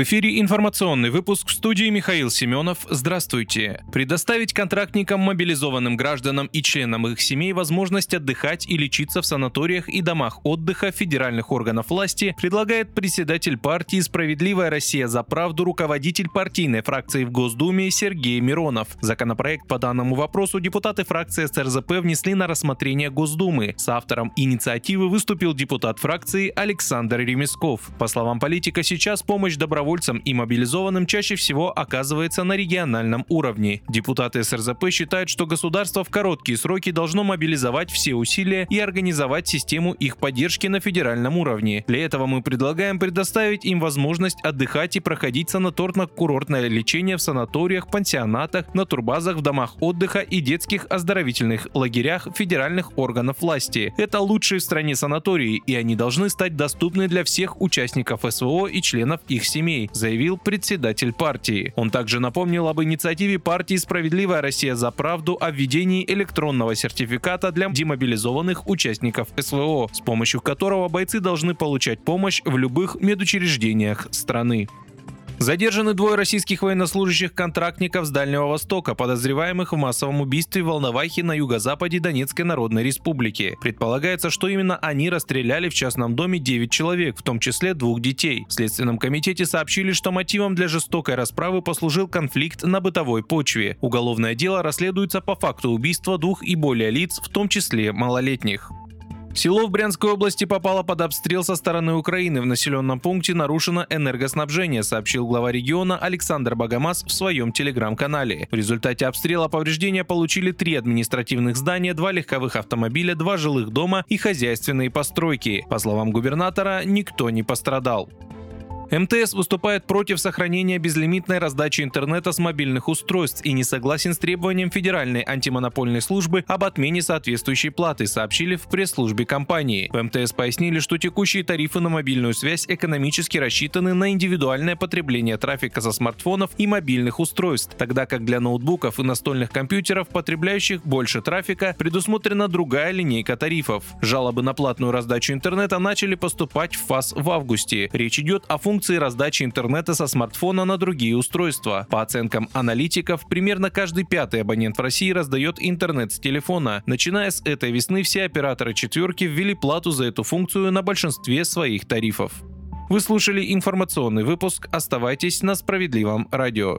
В эфире информационный выпуск в студии Михаил Семенов. Здравствуйте. Предоставить контрактникам, мобилизованным гражданам и членам их семей возможность отдыхать и лечиться в санаториях и домах отдыха федеральных органов власти предлагает председатель партии «Справедливая Россия за правду» руководитель партийной фракции в Госдуме Сергей Миронов. Законопроект по данному вопросу депутаты фракции СРЗП внесли на рассмотрение Госдумы. С автором инициативы выступил депутат фракции Александр Ремесков. По словам политика, сейчас помощь добровольцам добровольцам и мобилизованным чаще всего оказывается на региональном уровне. Депутаты СРЗП считают, что государство в короткие сроки должно мобилизовать все усилия и организовать систему их поддержки на федеральном уровне. Для этого мы предлагаем предоставить им возможность отдыхать и проходить санаторно-курортное лечение в санаториях, пансионатах, на турбазах, в домах отдыха и детских оздоровительных лагерях федеральных органов власти. Это лучшие в стране санатории, и они должны стать доступны для всех участников СВО и членов их семей семей, заявил председатель партии. Он также напомнил об инициативе партии «Справедливая Россия за правду» о введении электронного сертификата для демобилизованных участников СВО, с помощью которого бойцы должны получать помощь в любых медучреждениях страны. Задержаны двое российских военнослужащих-контрактников с Дальнего Востока, подозреваемых в массовом убийстве в Волновахе на юго-западе Донецкой Народной Республики. Предполагается, что именно они расстреляли в частном доме 9 человек, в том числе двух детей. В Следственном комитете сообщили, что мотивом для жестокой расправы послужил конфликт на бытовой почве. Уголовное дело расследуется по факту убийства двух и более лиц, в том числе малолетних. Село в Брянской области попало под обстрел со стороны Украины. В населенном пункте нарушено энергоснабжение, сообщил глава региона Александр Богомаз в своем телеграм-канале. В результате обстрела повреждения получили три административных здания, два легковых автомобиля, два жилых дома и хозяйственные постройки. По словам губернатора, никто не пострадал. МТС выступает против сохранения безлимитной раздачи интернета с мобильных устройств и не согласен с требованием Федеральной антимонопольной службы об отмене соответствующей платы, сообщили в пресс-службе компании. В МТС пояснили, что текущие тарифы на мобильную связь экономически рассчитаны на индивидуальное потребление трафика со смартфонов и мобильных устройств, тогда как для ноутбуков и настольных компьютеров, потребляющих больше трафика, предусмотрена другая линейка тарифов. Жалобы на платную раздачу интернета начали поступать в ФАС в августе. Речь идет о функции функции раздачи интернета со смартфона на другие устройства. По оценкам аналитиков, примерно каждый пятый абонент в России раздает интернет с телефона. Начиная с этой весны все операторы четверки ввели плату за эту функцию на большинстве своих тарифов. Вы слушали информационный выпуск. Оставайтесь на справедливом радио.